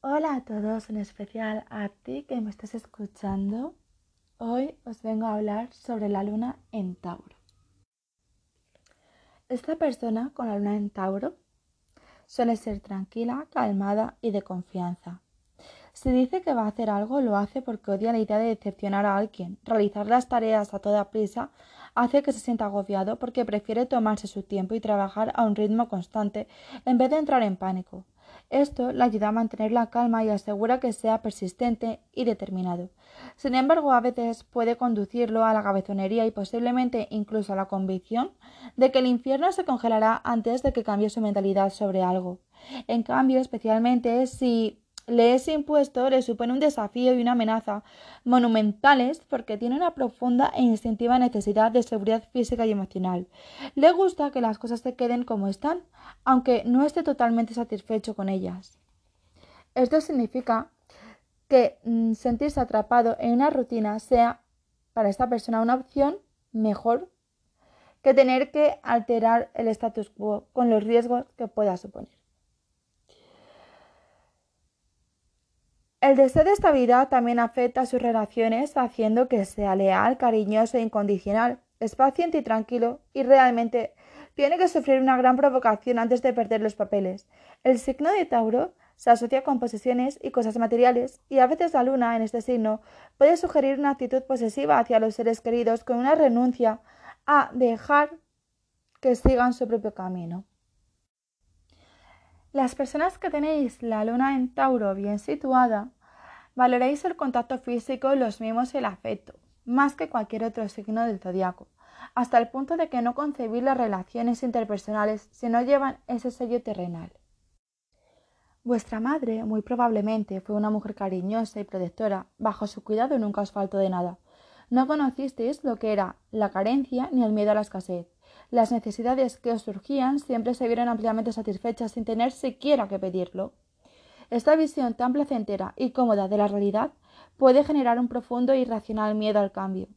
Hola a todos, en especial a ti que me estás escuchando. Hoy os vengo a hablar sobre la luna en Tauro. Esta persona con la luna en Tauro suele ser tranquila, calmada y de confianza. Si dice que va a hacer algo, lo hace porque odia la idea de decepcionar a alguien. Realizar las tareas a toda prisa hace que se sienta agobiado porque prefiere tomarse su tiempo y trabajar a un ritmo constante en vez de entrar en pánico. Esto le ayuda a mantener la calma y asegura que sea persistente y determinado. Sin embargo, a veces puede conducirlo a la cabezonería y posiblemente incluso a la convicción de que el infierno se congelará antes de que cambie su mentalidad sobre algo. En cambio, especialmente si le es impuesto le supone un desafío y una amenaza monumentales porque tiene una profunda e instintiva necesidad de seguridad física y emocional. Le gusta que las cosas se queden como están, aunque no esté totalmente satisfecho con ellas. Esto significa que mm, sentirse atrapado en una rutina sea para esta persona una opción mejor que tener que alterar el status quo con los riesgos que pueda suponer. El deseo de estabilidad también afecta a sus relaciones, haciendo que sea leal, cariñoso e incondicional. Es paciente y tranquilo y realmente tiene que sufrir una gran provocación antes de perder los papeles. El signo de Tauro se asocia con posesiones y cosas materiales y a veces la luna en este signo puede sugerir una actitud posesiva hacia los seres queridos con una renuncia a dejar que sigan su propio camino. Las personas que tenéis la luna en Tauro bien situada, valoréis el contacto físico, los mimos y el afecto, más que cualquier otro signo del zodiaco, hasta el punto de que no concebís las relaciones interpersonales si no llevan ese sello terrenal. Vuestra madre muy probablemente fue una mujer cariñosa y protectora, bajo su cuidado nunca os faltó de nada. No conocisteis lo que era la carencia ni el miedo a la escasez. Las necesidades que os surgían siempre se vieron ampliamente satisfechas sin tener siquiera que pedirlo. Esta visión tan placentera y cómoda de la realidad puede generar un profundo e irracional miedo al cambio.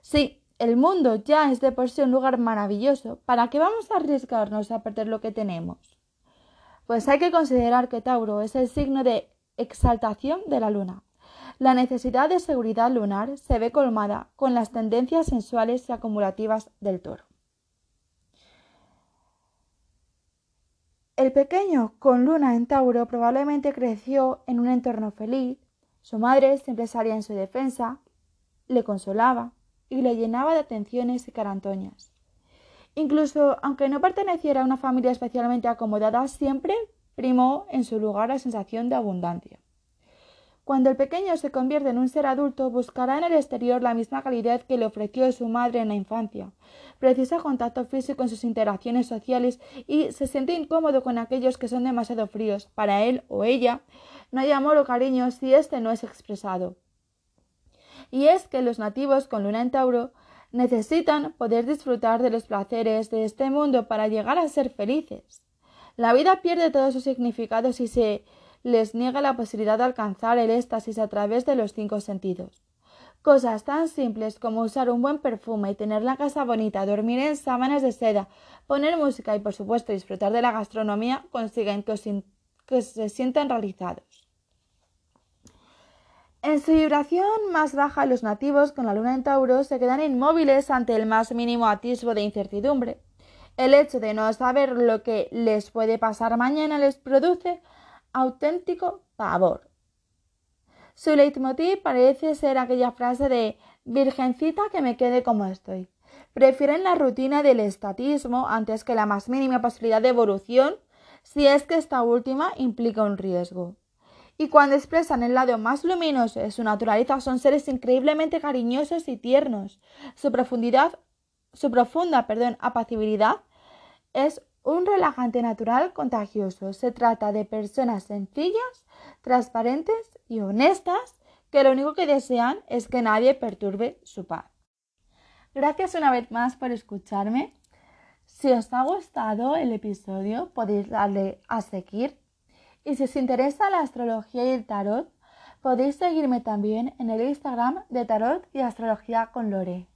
Sí, el mundo ya es de por sí un lugar maravilloso, ¿para qué vamos a arriesgarnos a perder lo que tenemos? Pues hay que considerar que Tauro es el signo de exaltación de la luna. La necesidad de seguridad lunar se ve colmada con las tendencias sensuales y acumulativas del toro. El pequeño, con luna en Tauro, probablemente creció en un entorno feliz. Su madre siempre salía en su defensa, le consolaba y le llenaba de atenciones y carantoñas. Incluso aunque no perteneciera a una familia especialmente acomodada, siempre primó en su lugar la sensación de abundancia. Cuando el pequeño se convierte en un ser adulto, buscará en el exterior la misma calidad que le ofreció su madre en la infancia. Precisa contacto físico en sus interacciones sociales y se siente incómodo con aquellos que son demasiado fríos. Para él o ella no hay amor o cariño si éste no es expresado. Y es que los nativos con luna en Tauro necesitan poder disfrutar de los placeres de este mundo para llegar a ser felices. La vida pierde todo su significado si se les niega la posibilidad de alcanzar el éxtasis a través de los cinco sentidos. Cosas tan simples como usar un buen perfume y tener la casa bonita, dormir en sábanas de seda, poner música y por supuesto disfrutar de la gastronomía consiguen que, que se sientan realizados. En su vibración más baja, los nativos con la luna en Tauro se quedan inmóviles ante el más mínimo atisbo de incertidumbre. El hecho de no saber lo que les puede pasar mañana les produce auténtico pavor. Su leitmotiv parece ser aquella frase de Virgencita que me quede como estoy. Prefieren la rutina del estatismo antes que la más mínima posibilidad de evolución si es que esta última implica un riesgo. Y cuando expresan el lado más luminoso de su naturaleza son seres increíblemente cariñosos y tiernos. Su profundidad, su profunda, perdón, apacibilidad es un relajante natural contagioso. Se trata de personas sencillas, transparentes y honestas que lo único que desean es que nadie perturbe su paz. Gracias una vez más por escucharme. Si os ha gustado el episodio podéis darle a seguir y si os interesa la astrología y el tarot podéis seguirme también en el Instagram de Tarot y Astrología con Lore.